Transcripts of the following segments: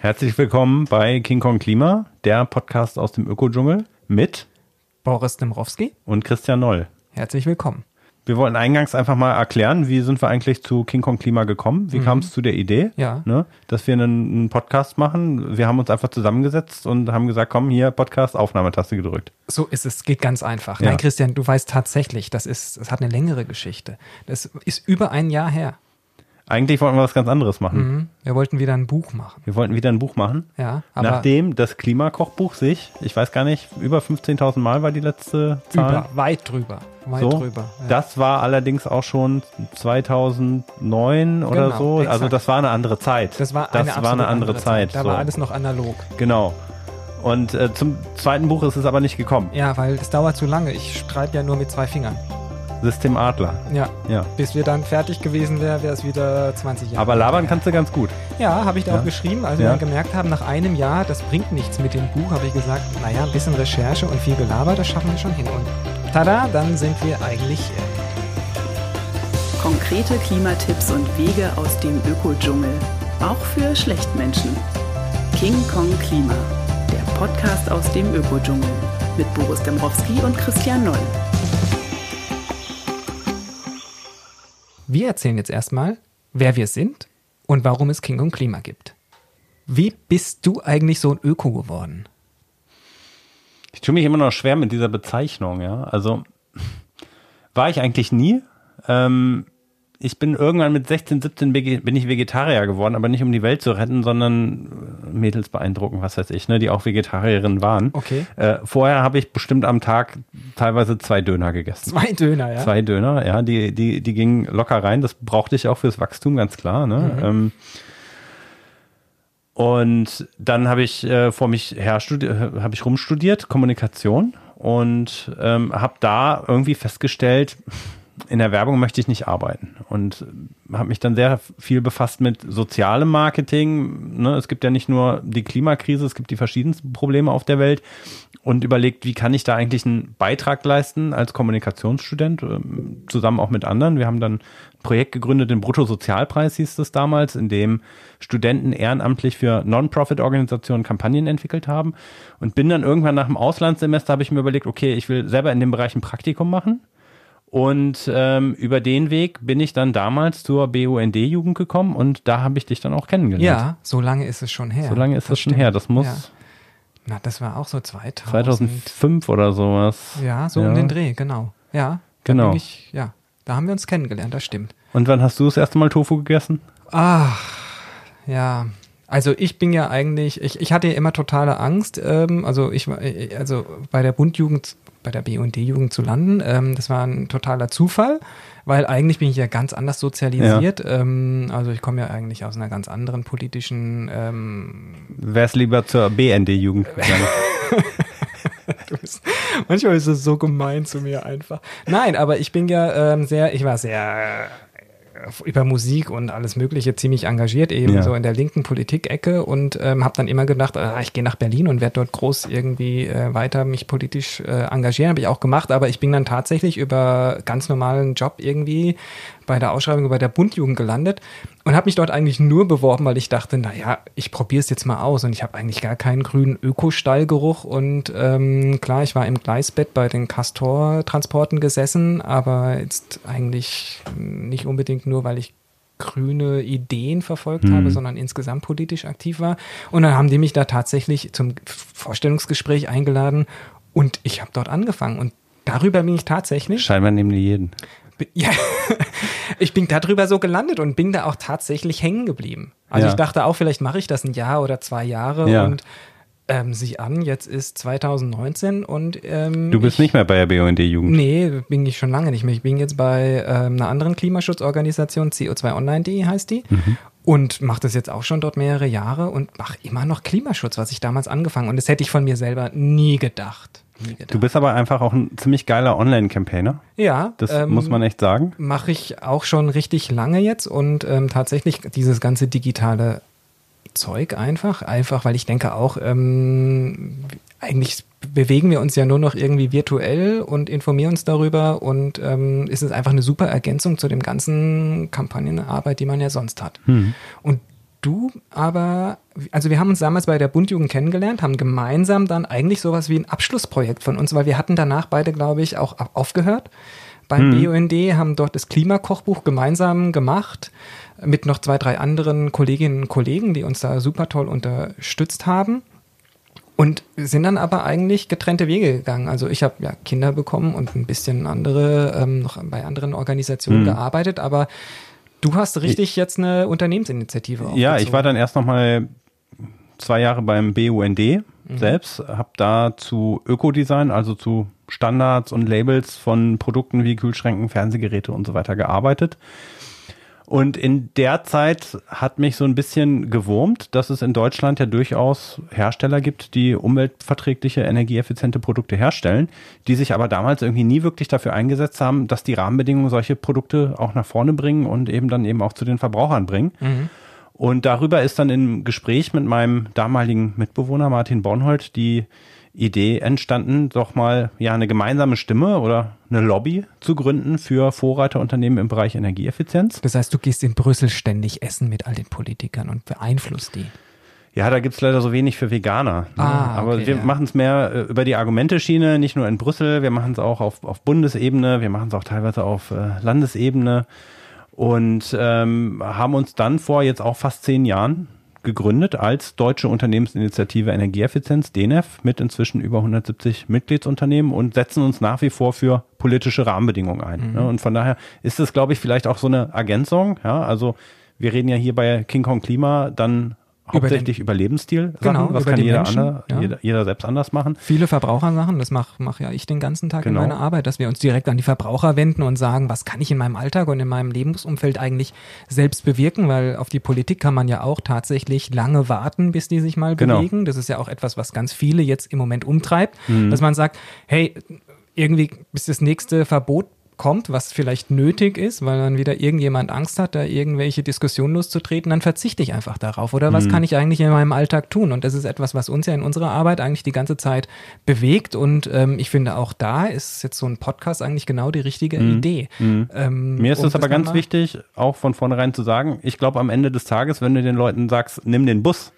Herzlich willkommen bei King Kong Klima, der Podcast aus dem Ökodschungel mit Boris Dembrowski und Christian Noll. Herzlich willkommen. Wir wollten eingangs einfach mal erklären, wie sind wir eigentlich zu King Kong Klima gekommen? Wie mhm. kam es zu der Idee, ja. ne, dass wir einen, einen, Podcast machen? Wir haben uns einfach zusammengesetzt und haben gesagt, komm, hier Podcast, Aufnahmetaste gedrückt. So ist es, geht ganz einfach. Ja. Nein, Christian, du weißt tatsächlich, das ist, es hat eine längere Geschichte. Das ist über ein Jahr her. Eigentlich wollten wir was ganz anderes machen. Mhm. Wir wollten wieder ein Buch machen. Wir wollten wieder ein Buch machen. Ja, aber Nachdem das Klimakochbuch sich, ich weiß gar nicht, über 15.000 Mal war die letzte Zahl. Über, weit drüber. Weit so, drüber. Ja. Das war allerdings auch schon 2009 oder genau, so. Also exakt. Also das war eine andere Zeit. Das war eine, das war eine andere, Zeit. Zeit. Da so. war alles noch analog. Genau. Und äh, zum zweiten Buch ist es aber nicht gekommen. Ja, weil es dauert zu lange. Ich schreibe ja nur mit zwei Fingern. System Adler. Ja. ja. Bis wir dann fertig gewesen wären, wäre es wieder 20 Jahre. Aber labern kannst du ganz gut. Ja, habe ich da ja. auch geschrieben. Als wir dann gemerkt haben, nach einem Jahr, das bringt nichts mit dem Buch, habe ich gesagt, naja, ein bisschen Recherche und viel Gelaber, das schaffen wir schon hin. Und tada, dann sind wir eigentlich. Äh Konkrete Klimatipps und Wege aus dem Ökodschungel. Auch für Schlechtmenschen. King Kong Klima. Der Podcast aus dem Ökodschungel. Mit Boris Dembrowski und Christian Noll. Wir erzählen jetzt erstmal, wer wir sind und warum es King und Klima gibt. Wie bist du eigentlich so ein Öko geworden? Ich tue mich immer noch schwer mit dieser Bezeichnung, ja. Also war ich eigentlich nie. Ähm, ich bin irgendwann mit 16, 17 bin ich Vegetarier geworden, aber nicht um die Welt zu retten, sondern äh, Mädels beeindrucken, was weiß ich, ne, die auch Vegetarierinnen waren. Okay. Äh, vorher habe ich bestimmt am Tag teilweise zwei Döner gegessen. Zwei Döner, ja. Zwei Döner, ja, die, die, die gingen locker rein. Das brauchte ich auch fürs Wachstum, ganz klar. Ne? Mhm. Ähm, und dann habe ich äh, vor mich her habe ich rumstudiert, Kommunikation und ähm, habe da irgendwie festgestellt, in der Werbung möchte ich nicht arbeiten und habe mich dann sehr viel befasst mit sozialem Marketing. Ne? Es gibt ja nicht nur die Klimakrise, es gibt die verschiedensten Probleme auf der Welt und überlegt, wie kann ich da eigentlich einen Beitrag leisten als Kommunikationsstudent, ähm, zusammen auch mit anderen. Wir haben dann ein Projekt gegründet, den Bruttosozialpreis hieß es damals, in dem Studenten ehrenamtlich für Non-Profit-Organisationen Kampagnen entwickelt haben und bin dann irgendwann nach dem Auslandssemester, habe ich mir überlegt, okay, ich will selber in dem Bereich ein Praktikum machen und ähm, über den Weg bin ich dann damals zur BUND-Jugend gekommen und da habe ich dich dann auch kennengelernt. Ja, so lange ist es schon her. So lange ist es schon her. Das muss. Ja. Na, das war auch so 2000. 2005 oder sowas. Ja, so ja. um den Dreh, genau. Ja, genau. Ich, ja, da haben wir uns kennengelernt, das stimmt. Und wann hast du das erste Mal Tofu gegessen? Ach, ja. Also ich bin ja eigentlich, ich, ich hatte ja immer totale Angst. Ähm, also ich war, also bei der Bundjugend bei der BUND-Jugend zu landen. Ähm, das war ein totaler Zufall, weil eigentlich bin ich ja ganz anders sozialisiert. Ja. Ähm, also ich komme ja eigentlich aus einer ganz anderen politischen. Ähm Wär's lieber zur BND-Jugend gegangen? manchmal ist es so gemein zu mir einfach. Nein, aber ich bin ja ähm, sehr, ich war sehr über Musik und alles Mögliche ziemlich engagiert, eben ja. so in der linken Politik-Ecke und ähm, habe dann immer gedacht, ah, ich gehe nach Berlin und werde dort groß irgendwie äh, weiter mich politisch äh, engagieren. Habe ich auch gemacht, aber ich bin dann tatsächlich über ganz normalen Job irgendwie bei der Ausschreibung bei der Bundjugend gelandet und habe mich dort eigentlich nur beworben, weil ich dachte, naja, ich probiere es jetzt mal aus und ich habe eigentlich gar keinen grünen Ökostallgeruch und ähm, klar, ich war im Gleisbett bei den Castor-Transporten gesessen, aber jetzt eigentlich nicht unbedingt nur, weil ich grüne Ideen verfolgt mhm. habe, sondern insgesamt politisch aktiv war. Und dann haben die mich da tatsächlich zum Vorstellungsgespräch eingeladen und ich habe dort angefangen und darüber bin ich tatsächlich. Scheinbar nehmen die jeden. Ja, ich bin darüber so gelandet und bin da auch tatsächlich hängen geblieben. Also ja. ich dachte auch, vielleicht mache ich das ein Jahr oder zwei Jahre ja. und ähm, sieh an, jetzt ist 2019 und ähm, Du bist ich, nicht mehr bei der BUND-Jugend. Nee, bin ich schon lange nicht mehr. Ich bin jetzt bei ähm, einer anderen Klimaschutzorganisation, CO2 Online.de heißt die. Mhm. Und mache das jetzt auch schon dort mehrere Jahre und mache immer noch Klimaschutz, was ich damals angefangen. Und das hätte ich von mir selber nie gedacht. Du bist aber einfach auch ein ziemlich geiler Online-Campaigner. Ja. Das ähm, muss man echt sagen. Mache ich auch schon richtig lange jetzt und ähm, tatsächlich dieses ganze digitale Zeug einfach, einfach, weil ich denke auch, ähm, eigentlich bewegen wir uns ja nur noch irgendwie virtuell und informieren uns darüber und ähm, ist es einfach eine super Ergänzung zu dem ganzen Kampagnenarbeit, die man ja sonst hat. Hm. Und du aber, also wir haben uns damals bei der Bundjugend kennengelernt, haben gemeinsam dann eigentlich sowas wie ein Abschlussprojekt von uns, weil wir hatten danach beide, glaube ich, auch aufgehört. Beim mhm. BUND haben dort das Klimakochbuch gemeinsam gemacht mit noch zwei, drei anderen Kolleginnen und Kollegen, die uns da super toll unterstützt haben. Und sind dann aber eigentlich getrennte Wege gegangen. Also ich habe ja Kinder bekommen und ein bisschen andere, ähm, noch bei anderen Organisationen mhm. gearbeitet, aber du hast richtig jetzt eine Unternehmensinitiative Ja, ich war dann erst noch mal zwei Jahre beim BUND mhm. selbst, habe da zu Ökodesign, also zu Standards und Labels von Produkten wie Kühlschränken, Fernsehgeräte und so weiter gearbeitet. Und in der Zeit hat mich so ein bisschen gewurmt, dass es in Deutschland ja durchaus Hersteller gibt, die umweltverträgliche, energieeffiziente Produkte herstellen, die sich aber damals irgendwie nie wirklich dafür eingesetzt haben, dass die Rahmenbedingungen solche Produkte auch nach vorne bringen und eben dann eben auch zu den Verbrauchern bringen. Mhm. Und darüber ist dann im Gespräch mit meinem damaligen Mitbewohner Martin Bornhold die Idee entstanden, doch mal ja eine gemeinsame Stimme oder eine Lobby zu gründen für Vorreiterunternehmen im Bereich Energieeffizienz. Das heißt, du gehst in Brüssel ständig essen mit all den Politikern und beeinflusst die. Ja, da gibt es leider so wenig für Veganer. Ne? Ah, Aber okay, wir ja. machen es mehr äh, über die Argumenteschiene, nicht nur in Brüssel, wir machen es auch auf, auf Bundesebene, wir machen es auch teilweise auf äh, Landesebene und ähm, haben uns dann vor jetzt auch fast zehn Jahren gegründet als Deutsche Unternehmensinitiative Energieeffizienz, DENEF, mit inzwischen über 170 Mitgliedsunternehmen und setzen uns nach wie vor für politische Rahmenbedingungen ein. Mhm. Und von daher ist es, glaube ich, vielleicht auch so eine Ergänzung. Ja, also wir reden ja hier bei King Kong Klima dann hauptsächlich über, den, über Lebensstil. Genau, was kann jeder, Menschen, andere, ja. jeder, jeder, selbst anders machen. Viele Verbrauchersachen, das mache mach ja ich den ganzen Tag genau. in meiner Arbeit, dass wir uns direkt an die Verbraucher wenden und sagen, was kann ich in meinem Alltag und in meinem Lebensumfeld eigentlich selbst bewirken, weil auf die Politik kann man ja auch tatsächlich lange warten, bis die sich mal genau. bewegen. Das ist ja auch etwas, was ganz viele jetzt im Moment umtreibt, mhm. dass man sagt, hey, irgendwie bis das nächste Verbot kommt, was vielleicht nötig ist, weil dann wieder irgendjemand Angst hat, da irgendwelche Diskussionen loszutreten, dann verzichte ich einfach darauf. Oder was mhm. kann ich eigentlich in meinem Alltag tun? Und das ist etwas, was uns ja in unserer Arbeit eigentlich die ganze Zeit bewegt. Und ähm, ich finde, auch da ist jetzt so ein Podcast eigentlich genau die richtige mhm. Idee. Mhm. Ähm, Mir ist es aber ganz wichtig, auch von vornherein zu sagen, ich glaube, am Ende des Tages, wenn du den Leuten sagst, nimm den Bus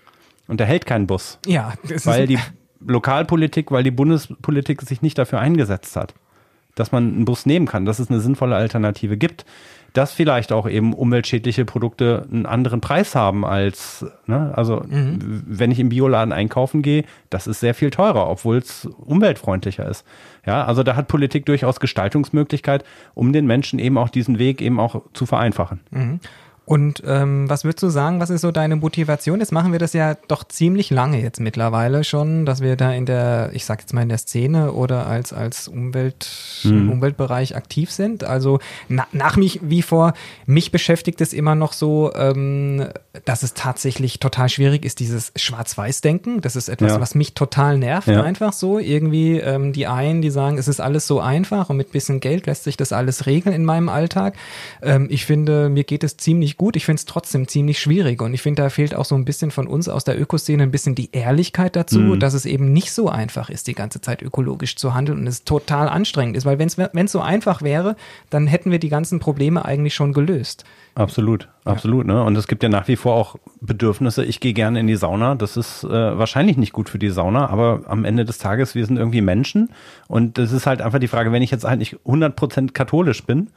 und der hält keinen Bus. Ja, weil die Lokalpolitik, weil die Bundespolitik sich nicht dafür eingesetzt hat dass man einen Bus nehmen kann, dass es eine sinnvolle Alternative gibt, dass vielleicht auch eben umweltschädliche Produkte einen anderen Preis haben als, ne, also mhm. wenn ich im Bioladen einkaufen gehe, das ist sehr viel teurer, obwohl es umweltfreundlicher ist. Ja, also da hat Politik durchaus Gestaltungsmöglichkeit, um den Menschen eben auch diesen Weg eben auch zu vereinfachen. Mhm. Und ähm, was würdest du sagen, was ist so deine Motivation? Jetzt machen wir das ja doch ziemlich lange jetzt mittlerweile schon, dass wir da in der, ich sag jetzt mal in der Szene oder als, als Umwelt, mhm. Umweltbereich aktiv sind. Also na, nach mich wie vor, mich beschäftigt es immer noch so, ähm, dass es tatsächlich total schwierig ist, dieses Schwarz-Weiß-Denken. Das ist etwas, ja. was mich total nervt, ja. einfach so. Irgendwie ähm, die einen, die sagen, es ist alles so einfach und mit bisschen Geld lässt sich das alles regeln in meinem Alltag. Ähm, ich finde, mir geht es ziemlich gut. Ich finde es trotzdem ziemlich schwierig. Und ich finde, da fehlt auch so ein bisschen von uns aus der Ökoszene ein bisschen die Ehrlichkeit dazu, mhm. dass es eben nicht so einfach ist, die ganze Zeit ökologisch zu handeln und es total anstrengend ist. Weil wenn es so einfach wäre, dann hätten wir die ganzen Probleme eigentlich schon gelöst. Absolut, absolut. Ja. Ne? Und es gibt ja nach wie vor auch Bedürfnisse. Ich gehe gerne in die Sauna. Das ist äh, wahrscheinlich nicht gut für die Sauna, aber am Ende des Tages, wir sind irgendwie Menschen. Und das ist halt einfach die Frage, wenn ich jetzt halt nicht 100% katholisch bin,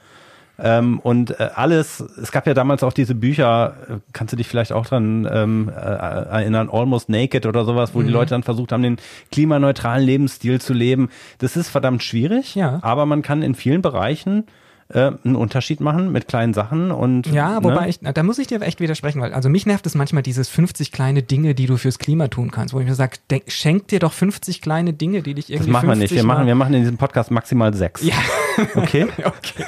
ähm, und äh, alles, es gab ja damals auch diese Bücher, äh, kannst du dich vielleicht auch dran ähm, äh, erinnern, Almost Naked oder sowas, wo mhm. die Leute dann versucht haben, den klimaneutralen Lebensstil zu leben. Das ist verdammt schwierig, ja. aber man kann in vielen Bereichen äh, einen Unterschied machen mit kleinen Sachen und ja, wobei ne? ich, da muss ich dir echt widersprechen, weil also mich nervt es manchmal dieses 50 kleine Dinge, die du fürs Klima tun kannst, wo ich mir sage, schenk dir doch 50 kleine Dinge, die dich irgendwie Das machen wir nicht. Wir machen, wir machen in diesem Podcast maximal sechs. Ja. Okay. okay.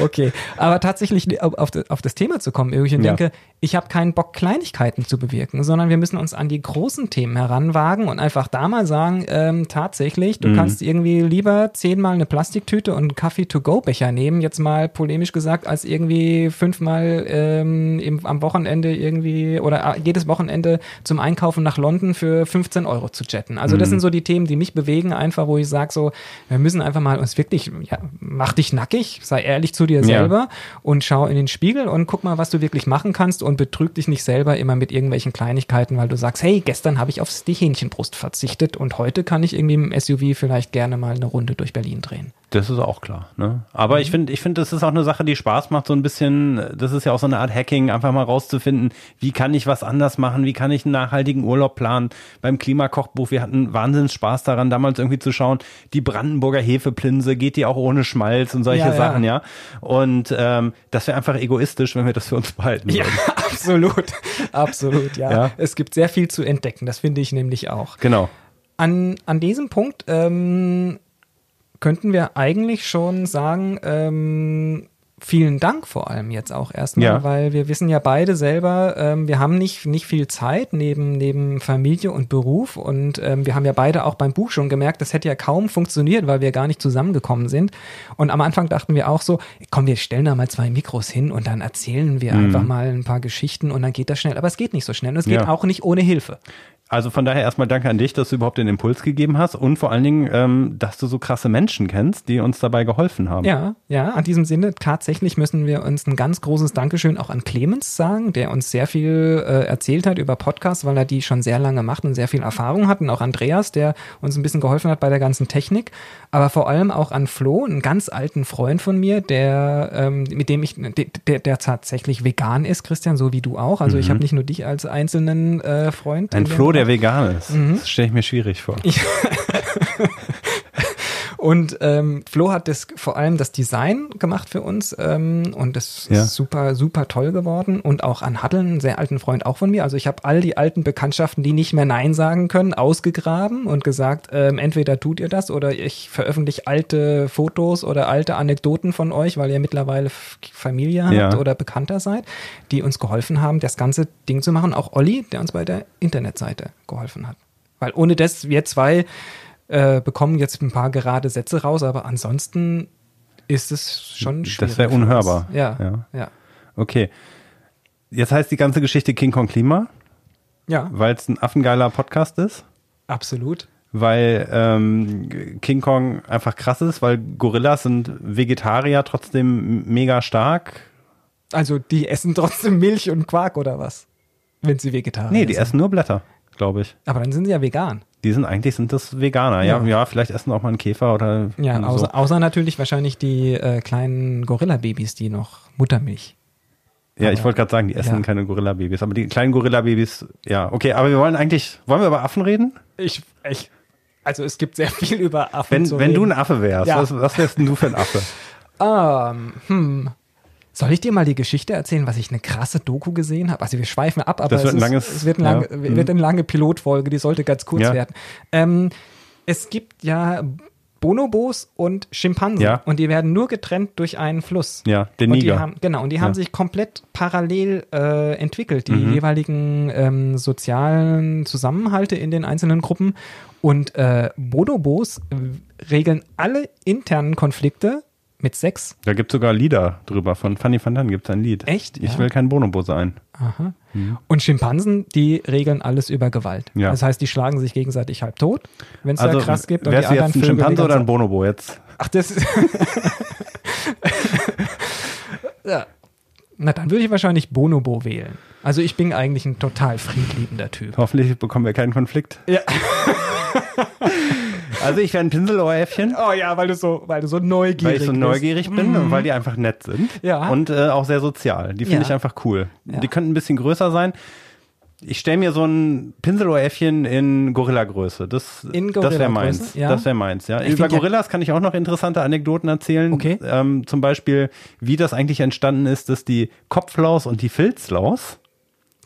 Okay. Aber tatsächlich auf, auf das Thema zu kommen, ich denke, ja. ich habe keinen Bock, Kleinigkeiten zu bewirken, sondern wir müssen uns an die großen Themen heranwagen und einfach da mal sagen, ähm, tatsächlich, du mhm. kannst irgendwie lieber zehnmal eine Plastiktüte und einen Kaffee-to-go-Becher nehmen, jetzt mal polemisch gesagt, als irgendwie fünfmal ähm, im, am Wochenende irgendwie oder äh, jedes Wochenende zum Einkaufen nach London für 15 Euro zu jetten. Also das mhm. sind so die Themen, die mich bewegen, einfach, wo ich sage so, wir müssen einfach mal uns wirklich, ja, mach dich nackig, sei ehrlich zu dir selber und schau in den Spiegel und guck mal, was du wirklich machen kannst und betrüg dich nicht selber immer mit irgendwelchen Kleinigkeiten, weil du sagst, hey, gestern habe ich auf die Hähnchenbrust verzichtet und heute kann ich irgendwie im SUV vielleicht gerne mal eine Runde durch Berlin drehen. Das ist auch klar. Ne? Aber mhm. ich finde, ich finde, das ist auch eine Sache, die Spaß macht, so ein bisschen, das ist ja auch so eine Art Hacking, einfach mal rauszufinden, wie kann ich was anders machen, wie kann ich einen nachhaltigen Urlaub planen. Beim Klimakochbuch, wir hatten wahnsinnig Spaß daran, damals irgendwie zu schauen, die Brandenburger Hefeplinse, geht die auch ohne Schmalz und solche ja, Sachen, ja. ja. Und ähm, das wäre einfach egoistisch, wenn wir das für uns behalten würden. Ja, absolut. absolut, ja. ja. Es gibt sehr viel zu entdecken, das finde ich nämlich auch. Genau. An, an diesem Punkt ähm, könnten wir eigentlich schon sagen, ähm, vielen Dank vor allem jetzt auch erstmal, ja. weil wir wissen ja beide selber, ähm, wir haben nicht, nicht viel Zeit neben, neben Familie und Beruf und ähm, wir haben ja beide auch beim Buch schon gemerkt, das hätte ja kaum funktioniert, weil wir gar nicht zusammengekommen sind. Und am Anfang dachten wir auch so, komm, wir stellen da mal zwei Mikros hin und dann erzählen wir mhm. einfach mal ein paar Geschichten und dann geht das schnell. Aber es geht nicht so schnell und es geht ja. auch nicht ohne Hilfe. Also von daher erstmal danke an dich, dass du überhaupt den Impuls gegeben hast und vor allen Dingen, ähm, dass du so krasse Menschen kennst, die uns dabei geholfen haben. Ja, ja, an diesem Sinne tatsächlich müssen wir uns ein ganz großes Dankeschön auch an Clemens sagen, der uns sehr viel äh, erzählt hat über Podcasts, weil er die schon sehr lange macht und sehr viel Erfahrung hat und auch Andreas, der uns ein bisschen geholfen hat bei der ganzen Technik, aber vor allem auch an Flo, einen ganz alten Freund von mir, der ähm, mit dem ich der, der tatsächlich vegan ist, Christian, so wie du auch. Also mhm. ich habe nicht nur dich als einzelnen äh, Freund. Ein Flo, der vegan ist. Mhm. Das stelle ich mir schwierig vor. Und ähm, Flo hat das vor allem das Design gemacht für uns ähm, und das ja. ist super, super toll geworden. Und auch an Haddeln, einen sehr alten Freund auch von mir. Also ich habe all die alten Bekanntschaften, die nicht mehr Nein sagen können, ausgegraben und gesagt, ähm, entweder tut ihr das oder ich veröffentliche alte Fotos oder alte Anekdoten von euch, weil ihr mittlerweile Familie habt ja. oder Bekannter seid, die uns geholfen haben, das ganze Ding zu machen. Auch Olli, der uns bei der Internetseite geholfen hat. Weil ohne das wir zwei äh, bekommen jetzt ein paar gerade Sätze raus, aber ansonsten ist es schon schwierig. Das wäre unhörbar. Ja, ja, ja. Okay. Jetzt heißt die ganze Geschichte King Kong Klima. Ja. Weil es ein affengeiler Podcast ist. Absolut. Weil ähm, King Kong einfach krass ist, weil Gorillas sind Vegetarier trotzdem mega stark. Also die essen trotzdem Milch und Quark oder was? Wenn sie Vegetarier sind. Nee, die sind. essen nur Blätter, glaube ich. Aber dann sind sie ja vegan. Die sind eigentlich sind das Veganer, ja. Ja, ja vielleicht essen auch mal einen Käfer oder. Ja, so. außer, außer natürlich wahrscheinlich die äh, kleinen Gorilla-Babys, die noch Muttermilch. Ja, aber, ich wollte gerade sagen, die essen ja. keine Gorilla-Babys, aber die kleinen Gorilla-Babys, ja, okay, aber wir wollen eigentlich, wollen wir über Affen reden? Ich, ich, also es gibt sehr viel über Affen. Wenn, wenn reden. du ein Affe wärst, ja. was, was wärst denn du für ein Affe? Um, hm. Soll ich dir mal die Geschichte erzählen, was ich eine krasse Doku gesehen habe? Also wir schweifen ab, aber das wird es, ein langes, es wird, ein lange, ja. wird eine lange Pilotfolge, die sollte ganz kurz ja. werden. Ähm, es gibt ja Bonobos und Schimpansen ja. und die werden nur getrennt durch einen Fluss. Ja, den Niger. Haben, genau, und die haben sich komplett parallel äh, entwickelt, die mhm. jeweiligen ähm, sozialen Zusammenhalte in den einzelnen Gruppen. Und äh, Bonobos regeln alle internen Konflikte mit sechs. Da gibt es sogar Lieder drüber. Von Fanny van Dann gibt es ein Lied. Echt? Ich ja. will kein Bonobo sein. Aha. Mhm. Und Schimpansen, die regeln alles über Gewalt. Ja. Das heißt, die schlagen sich gegenseitig halb tot, wenn es also, da krass gibt. Die anderen jetzt ein Schimpanse oder ein Bonobo jetzt? Ach, das ist. ja. Na, dann würde ich wahrscheinlich Bonobo wählen. Also ich bin eigentlich ein total friedliebender Typ. Hoffentlich bekommen wir keinen Konflikt. Ja. Also ich wäre ein Pinselohrhäffchen. Oh ja, weil du so, weil du so neugierig Weil ich so neugierig bist. bin mhm. und weil die einfach nett sind. Ja. Und äh, auch sehr sozial. Die finde ja. ich einfach cool. Ja. Die könnten ein bisschen größer sein. Ich stelle mir so ein Pinselohrhäffchen in Gorilla-Größe. Das, Gorilla das wäre meins. Ja. Das wäre meins, ja. Ich Über Gorillas kann ich auch noch interessante Anekdoten erzählen. Okay. Ähm, zum Beispiel, wie das eigentlich entstanden ist, dass die Kopflaus und die Filzlaus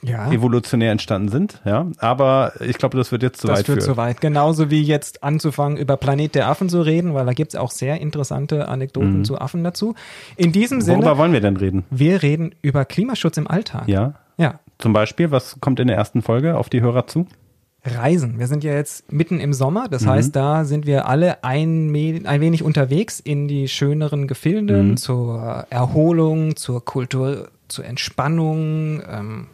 ja. evolutionär entstanden sind, ja. Aber ich glaube, das wird jetzt zu das weit. Das wird zu weit. Genauso wie jetzt anzufangen, über Planet der Affen zu reden, weil da gibt es auch sehr interessante Anekdoten mhm. zu Affen dazu. In diesem Sinne. Worüber wollen wir denn reden? Wir reden über Klimaschutz im Alltag. Ja. Ja. Zum Beispiel, was kommt in der ersten Folge auf die Hörer zu? Reisen. Wir sind ja jetzt mitten im Sommer, das mhm. heißt, da sind wir alle ein, ein wenig unterwegs in die schöneren Gefilde mhm. zur Erholung, zur Kultur, zur Entspannung, ähm,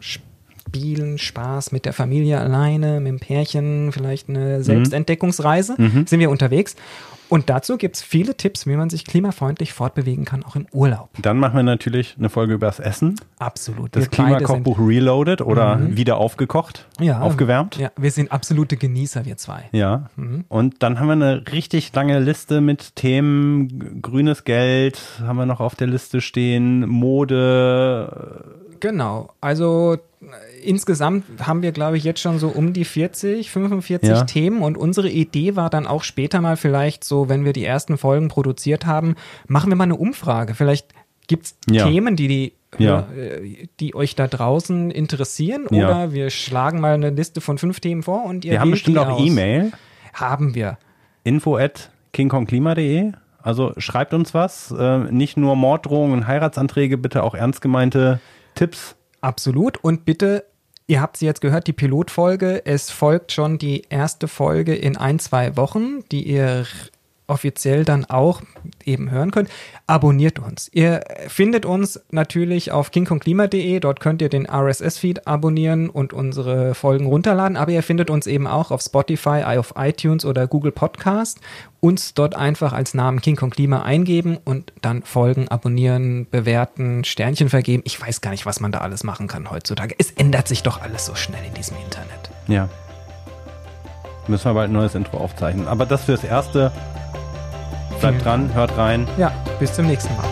Spielen, Spaß mit der Familie alleine, mit dem Pärchen, vielleicht eine Selbstentdeckungsreise, mhm. sind wir unterwegs. Und dazu gibt es viele Tipps, wie man sich klimafreundlich fortbewegen kann, auch im Urlaub. Dann machen wir natürlich eine Folge über das Essen. Absolut. Das Klimakochbuch Reloaded oder mhm. wieder aufgekocht, ja, aufgewärmt. Ja, wir sind absolute Genießer, wir zwei. Ja. Mhm. Und dann haben wir eine richtig lange Liste mit Themen. Grünes Geld haben wir noch auf der Liste stehen, Mode. Genau. Also insgesamt haben wir, glaube ich, jetzt schon so um die 40, 45 ja. Themen und unsere Idee war dann auch später mal vielleicht so, wenn wir die ersten Folgen produziert haben, machen wir mal eine Umfrage. Vielleicht gibt es ja. Themen, die die ja. Äh, die euch da draußen interessieren oder ja. wir schlagen mal eine Liste von fünf Themen vor und ihr Wir haben bestimmt auch E-Mail. Haben wir. Info at kingkongklima.de also schreibt uns was, äh, nicht nur Morddrohungen und Heiratsanträge, bitte auch ernst gemeinte Tipps Absolut. Und bitte, ihr habt sie jetzt gehört, die Pilotfolge. Es folgt schon die erste Folge in ein, zwei Wochen, die ihr offiziell dann auch eben hören könnt, abonniert uns. Ihr findet uns natürlich auf kingkongklima.de, dort könnt ihr den RSS-Feed abonnieren und unsere Folgen runterladen, aber ihr findet uns eben auch auf Spotify, auf iTunes oder Google Podcast. Uns dort einfach als Namen King Kong Klima eingeben und dann folgen, abonnieren, bewerten, Sternchen vergeben. Ich weiß gar nicht, was man da alles machen kann heutzutage. Es ändert sich doch alles so schnell in diesem Internet. Ja. Müssen wir bald ein neues Intro aufzeichnen. Aber das fürs Erste. Bleibt dran, hört rein. Ja, bis zum nächsten Mal.